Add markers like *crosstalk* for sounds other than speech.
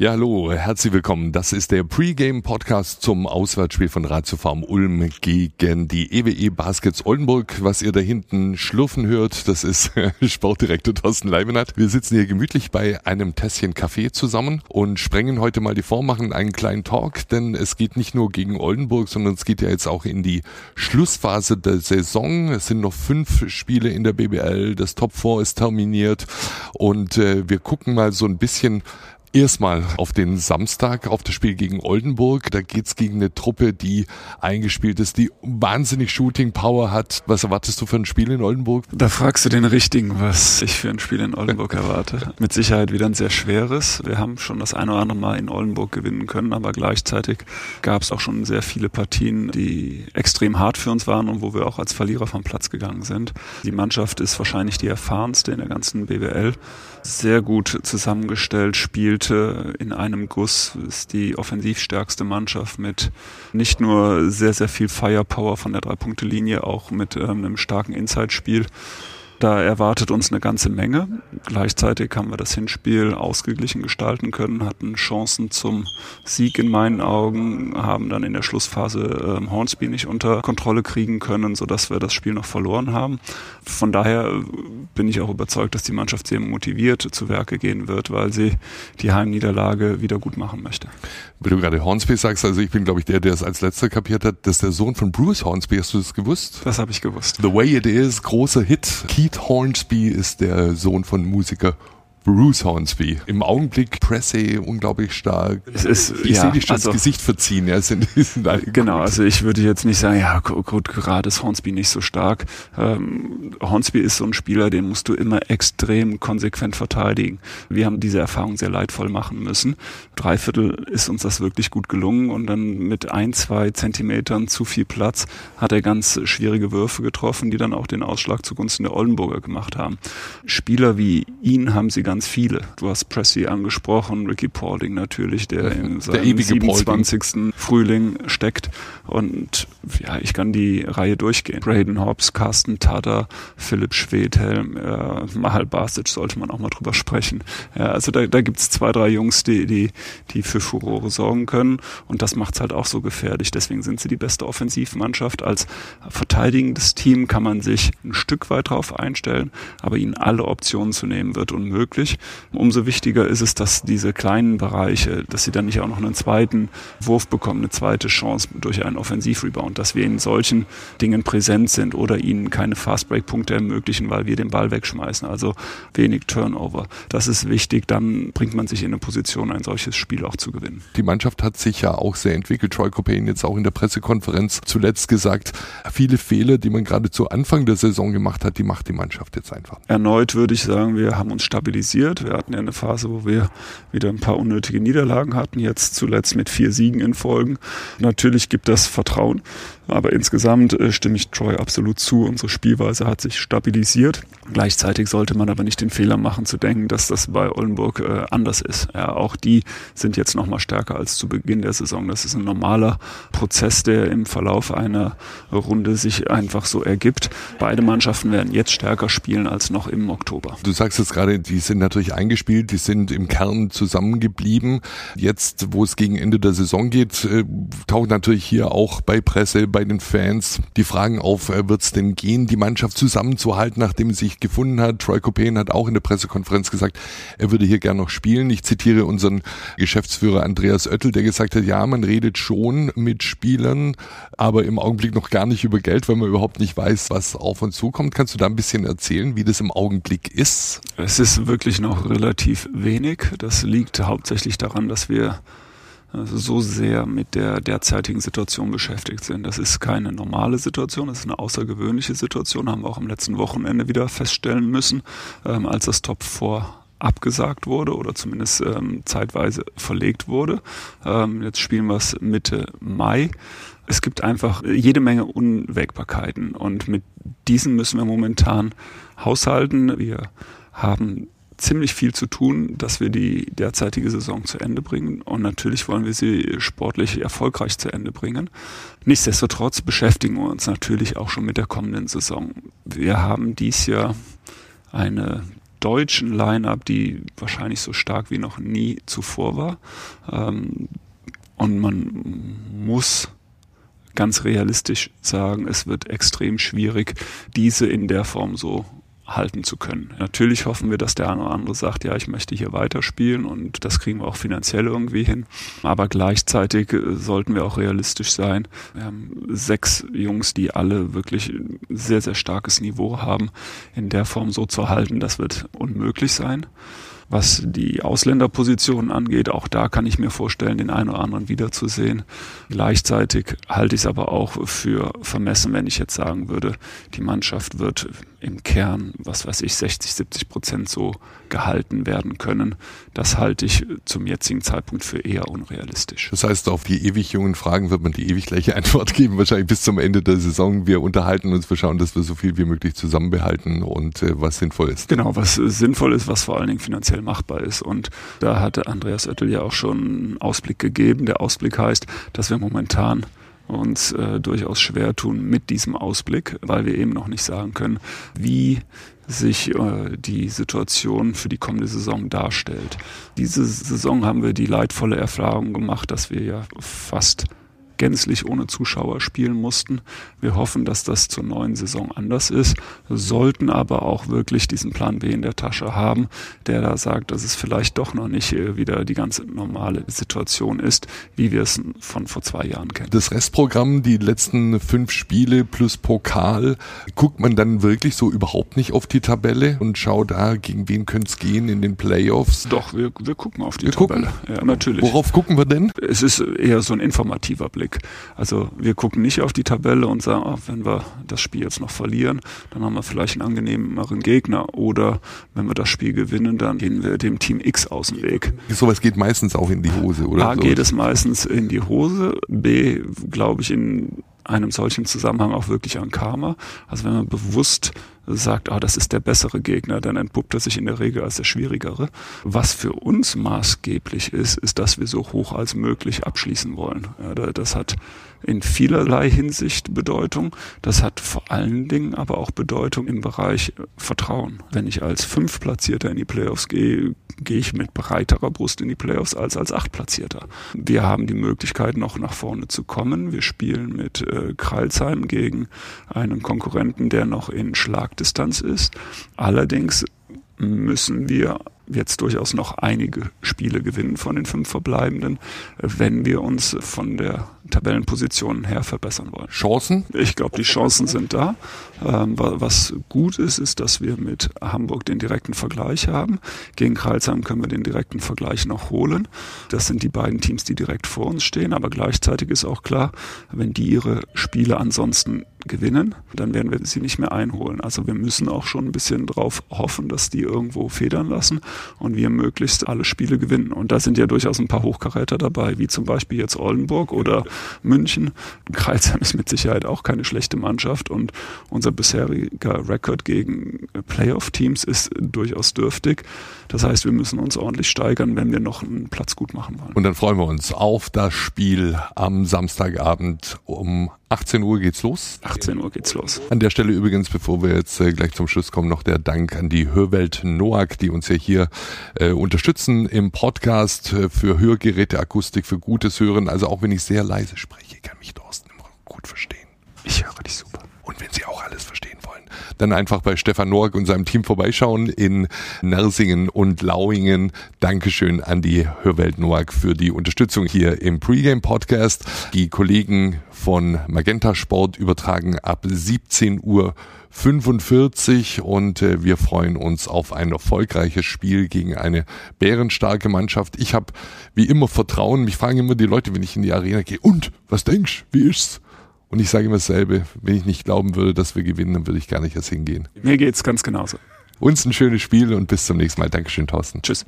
Ja, hallo, herzlich willkommen. Das ist der Pre-Game-Podcast zum Auswärtsspiel von Ratio Farm Ulm gegen die EWE Baskets Oldenburg. Was ihr da hinten schlurfen hört, das ist *laughs* Sportdirektor Thorsten Leibenhardt. Wir sitzen hier gemütlich bei einem Tässchen Kaffee zusammen und sprengen heute mal die Form, machen einen kleinen Talk, denn es geht nicht nur gegen Oldenburg, sondern es geht ja jetzt auch in die Schlussphase der Saison. Es sind noch fünf Spiele in der BBL, das Top 4 ist terminiert und äh, wir gucken mal so ein bisschen Erstmal auf den Samstag, auf das Spiel gegen Oldenburg. Da geht's gegen eine Truppe, die eingespielt ist, die wahnsinnig Shooting Power hat. Was erwartest du für ein Spiel in Oldenburg? Da fragst du den Richtigen, was ich für ein Spiel in Oldenburg *laughs* erwarte. Mit Sicherheit wieder ein sehr schweres. Wir haben schon das eine oder andere Mal in Oldenburg gewinnen können, aber gleichzeitig gab es auch schon sehr viele Partien, die extrem hart für uns waren und wo wir auch als Verlierer vom Platz gegangen sind. Die Mannschaft ist wahrscheinlich die erfahrenste in der ganzen BWL. Sehr gut zusammengestellt, spielt spielte in einem Guss, ist die offensivstärkste Mannschaft mit nicht nur sehr, sehr viel Firepower von der Drei-Punkte-Linie, auch mit ähm, einem starken Inside-Spiel. Da erwartet uns eine ganze Menge. Gleichzeitig haben wir das Hinspiel ausgeglichen gestalten können, hatten Chancen zum Sieg in meinen Augen, haben dann in der Schlussphase ähm, Hornsby nicht unter Kontrolle kriegen können, sodass wir das Spiel noch verloren haben. Von daher äh, bin ich auch überzeugt, dass die Mannschaft sehr motiviert zu Werke gehen wird, weil sie die Heimniederlage wieder gut machen möchte. Wenn du gerade Hornsby sagst, also ich bin glaube ich der, der es als letzter kapiert hat, dass der Sohn von Bruce Hornsby, hast du das gewusst? Das habe ich gewusst. The Way It Is, großer Hit. Keith Hornsby ist der Sohn von Musiker Bruce Hornsby. Im Augenblick Pressey unglaublich stark. Es ist, ich ja, sehe dich schon also, das Gesicht verziehen. Ja, sind, *laughs* sind genau, gut. also ich würde jetzt nicht sagen, ja gut, gerade ist Hornsby nicht so stark. Ähm, Hornsby ist so ein Spieler, den musst du immer extrem konsequent verteidigen. Wir haben diese Erfahrung sehr leidvoll machen müssen. Dreiviertel ist uns das wirklich gut gelungen und dann mit ein, zwei Zentimetern zu viel Platz hat er ganz schwierige Würfe getroffen, die dann auch den Ausschlag zugunsten der Oldenburger gemacht haben. Spieler wie ihn haben sie ganz viele. Du hast Pressy angesprochen, Ricky Paulding natürlich, der in seinem der 27. Paulding. Frühling steckt. Und ja, ich kann die Reihe durchgehen. Braden Hobbs, Carsten Tada, Philipp Schwedhelm, äh, Mahal Basic sollte man auch mal drüber sprechen. Ja, also da, da gibt's zwei, drei Jungs, die, die, die für Furore sorgen können. Und das macht's halt auch so gefährlich. Deswegen sind sie die beste Offensivmannschaft. Als verteidigendes Team kann man sich ein Stück weit drauf einstellen, aber ihnen alle Optionen zu nehmen wird unmöglich möglich. Umso wichtiger ist es, dass diese kleinen Bereiche, dass sie dann nicht auch noch einen zweiten Wurf bekommen, eine zweite Chance durch einen Offensivrebound, dass wir in solchen Dingen präsent sind oder ihnen keine Fastbreak-Punkte ermöglichen, weil wir den Ball wegschmeißen. Also wenig Turnover. Das ist wichtig. Dann bringt man sich in eine Position, ein solches Spiel auch zu gewinnen. Die Mannschaft hat sich ja auch sehr entwickelt. Troy Copain jetzt auch in der Pressekonferenz zuletzt gesagt, viele Fehler, die man gerade zu Anfang der Saison gemacht hat, die macht die Mannschaft jetzt einfach. Erneut würde ich sagen, wir haben uns stabilisiert stabilisiert. Wir hatten ja eine Phase, wo wir wieder ein paar unnötige Niederlagen hatten, jetzt zuletzt mit vier Siegen in Folgen. Natürlich gibt das Vertrauen, aber insgesamt äh, stimme ich Troy absolut zu. Unsere Spielweise hat sich stabilisiert. Gleichzeitig sollte man aber nicht den Fehler machen zu denken, dass das bei Oldenburg äh, anders ist. Ja, auch die sind jetzt noch mal stärker als zu Beginn der Saison. Das ist ein normaler Prozess, der im Verlauf einer Runde sich einfach so ergibt. Beide Mannschaften werden jetzt stärker spielen als noch im Oktober. Du sagst jetzt gerade, die sind natürlich eingespielt, die sind im Kern zusammengeblieben. Jetzt, wo es gegen Ende der Saison geht, äh, taucht natürlich hier auch bei Presse, bei den Fans die Fragen auf, äh, wird es denn gehen, die Mannschaft zusammenzuhalten, nachdem sie sich gefunden hat? Troy Copain hat auch in der Pressekonferenz gesagt, er würde hier gern noch spielen. Ich zitiere unseren Geschäftsführer Andreas Oettel, der gesagt hat, ja, man redet schon mit Spielern, aber im Augenblick noch gar nicht über Geld, weil man überhaupt nicht weiß, was auf uns zukommt. Kannst du da ein bisschen erzählen, wie das im Augenblick ist? Es ist wirklich wirklich noch relativ wenig. Das liegt hauptsächlich daran, dass wir also so sehr mit der derzeitigen Situation beschäftigt sind. Das ist keine normale Situation, das ist eine außergewöhnliche Situation, haben wir auch am letzten Wochenende wieder feststellen müssen, ähm, als das Top 4 abgesagt wurde oder zumindest ähm, zeitweise verlegt wurde. Ähm, jetzt spielen wir es Mitte Mai. Es gibt einfach jede Menge Unwägbarkeiten und mit diesen müssen wir momentan haushalten. Wir haben ziemlich viel zu tun, dass wir die derzeitige Saison zu Ende bringen. Und natürlich wollen wir sie sportlich erfolgreich zu Ende bringen. Nichtsdestotrotz beschäftigen wir uns natürlich auch schon mit der kommenden Saison. Wir haben dies Jahr eine deutschen Line-up, die wahrscheinlich so stark wie noch nie zuvor war. Ähm, und man muss ganz realistisch sagen, es wird extrem schwierig, diese in der Form so halten zu können. Natürlich hoffen wir, dass der eine oder andere sagt, ja, ich möchte hier weiterspielen und das kriegen wir auch finanziell irgendwie hin. Aber gleichzeitig äh, sollten wir auch realistisch sein. Wir haben sechs Jungs, die alle wirklich sehr, sehr starkes Niveau haben. In der Form so zu halten, das wird unmöglich sein. Was die Ausländerpositionen angeht, auch da kann ich mir vorstellen, den einen oder anderen wiederzusehen. Gleichzeitig halte ich es aber auch für vermessen, wenn ich jetzt sagen würde, die Mannschaft wird im Kern, was weiß ich, 60, 70 Prozent so gehalten werden können. Das halte ich zum jetzigen Zeitpunkt für eher unrealistisch. Das heißt, auf die ewig jungen Fragen wird man die ewig gleiche *laughs* Antwort geben, wahrscheinlich bis zum Ende der Saison. Wir unterhalten uns, wir schauen, dass wir so viel wie möglich zusammenbehalten und äh, was sinnvoll ist. Genau, was sinnvoll ist, was vor allen Dingen finanziell machbar ist. Und da hatte Andreas Oettel ja auch schon einen Ausblick gegeben. Der Ausblick heißt, dass wir momentan uns äh, durchaus schwer tun mit diesem Ausblick, weil wir eben noch nicht sagen können, wie sich äh, die Situation für die kommende Saison darstellt. Diese Saison haben wir die leidvolle Erfahrung gemacht, dass wir ja fast gänzlich ohne Zuschauer spielen mussten. Wir hoffen, dass das zur neuen Saison anders ist, sollten aber auch wirklich diesen Plan B in der Tasche haben, der da sagt, dass es vielleicht doch noch nicht äh, wieder die ganze normale Situation ist, wie wir es von vor zwei Jahren kennen. Das Restprogramm, die letzten fünf Spiele plus Pokal, guckt man dann wirklich so überhaupt nicht auf die Tabelle und schaut da, gegen wen könnte es gehen in den Playoffs? Doch, wir, wir gucken auf die wir Tabelle. Gucken? Ja, natürlich. Worauf gucken wir denn? Es ist eher so ein informativer Blick. Blick. Also wir gucken nicht auf die Tabelle und sagen, oh, wenn wir das Spiel jetzt noch verlieren, dann haben wir vielleicht einen angenehmeren Gegner. Oder wenn wir das Spiel gewinnen, dann gehen wir dem Team X aus dem Weg. Sowas geht meistens auch in die Hose, oder? A, geht es meistens in die Hose. B, glaube ich, in einem solchen Zusammenhang auch wirklich an Karma. Also wenn man bewusst sagt, ah, das ist der bessere Gegner, dann entpuppt er sich in der Regel als der schwierigere. Was für uns maßgeblich ist, ist, dass wir so hoch als möglich abschließen wollen. Ja, das hat in vielerlei Hinsicht Bedeutung. Das hat vor allen Dingen aber auch Bedeutung im Bereich Vertrauen. Wenn ich als Fünftplatzierter in die Playoffs gehe, gehe ich mit breiterer Brust in die Playoffs als als Achtplatzierter. Wir haben die Möglichkeit, noch nach vorne zu kommen. Wir spielen mit äh, Kreilsheim gegen einen Konkurrenten, der noch in Schlagdistanz ist. Allerdings müssen wir jetzt durchaus noch einige Spiele gewinnen von den fünf verbleibenden, wenn wir uns von der Tabellenposition her verbessern wollen. Chancen? Ich glaube, die Chancen sind da. Ähm, was gut ist, ist, dass wir mit Hamburg den direkten Vergleich haben. Gegen Kreilsheim können wir den direkten Vergleich noch holen. Das sind die beiden Teams, die direkt vor uns stehen. Aber gleichzeitig ist auch klar, wenn die ihre Spiele ansonsten gewinnen, dann werden wir sie nicht mehr einholen. Also wir müssen auch schon ein bisschen drauf hoffen, dass die irgendwo federn lassen und wir möglichst alle Spiele gewinnen. Und da sind ja durchaus ein paar Hochkaräter dabei, wie zum Beispiel jetzt Oldenburg oder München. Kreuzheim ist mit Sicherheit auch keine schlechte Mannschaft und unser bisheriger Rekord gegen Playoff-Teams ist durchaus dürftig. Das heißt, wir müssen uns ordentlich steigern, wenn wir noch einen Platz gut machen wollen. Und dann freuen wir uns auf das Spiel am Samstagabend um 18 Uhr geht's los. 18 Uhr geht's los. An der Stelle übrigens, bevor wir jetzt äh, gleich zum Schluss kommen, noch der Dank an die Hörwelt Noack, die uns ja hier äh, unterstützen im Podcast äh, für Hörgeräte, Akustik, für gutes Hören. Also auch wenn ich sehr leise spreche, kann mich Thorsten immer gut verstehen. Ich höre dich super. Und wenn Sie auch alles verstehen dann einfach bei Stefan Noack und seinem Team vorbeischauen in Nersingen und Lauingen. Dankeschön an die Hörwelt Noack für die Unterstützung hier im Pregame Podcast. Die Kollegen von Magenta Sport übertragen ab 17 Uhr 45 und äh, wir freuen uns auf ein erfolgreiches Spiel gegen eine bärenstarke Mannschaft. Ich habe wie immer Vertrauen. Mich fragen immer die Leute, wenn ich in die Arena gehe, und was denkst, wie ist's? Und ich sage immer dasselbe, wenn ich nicht glauben würde, dass wir gewinnen, dann würde ich gar nicht erst hingehen. Mir geht's ganz genauso. Uns ein schönes Spiel und bis zum nächsten Mal. Dankeschön, Thorsten. Tschüss.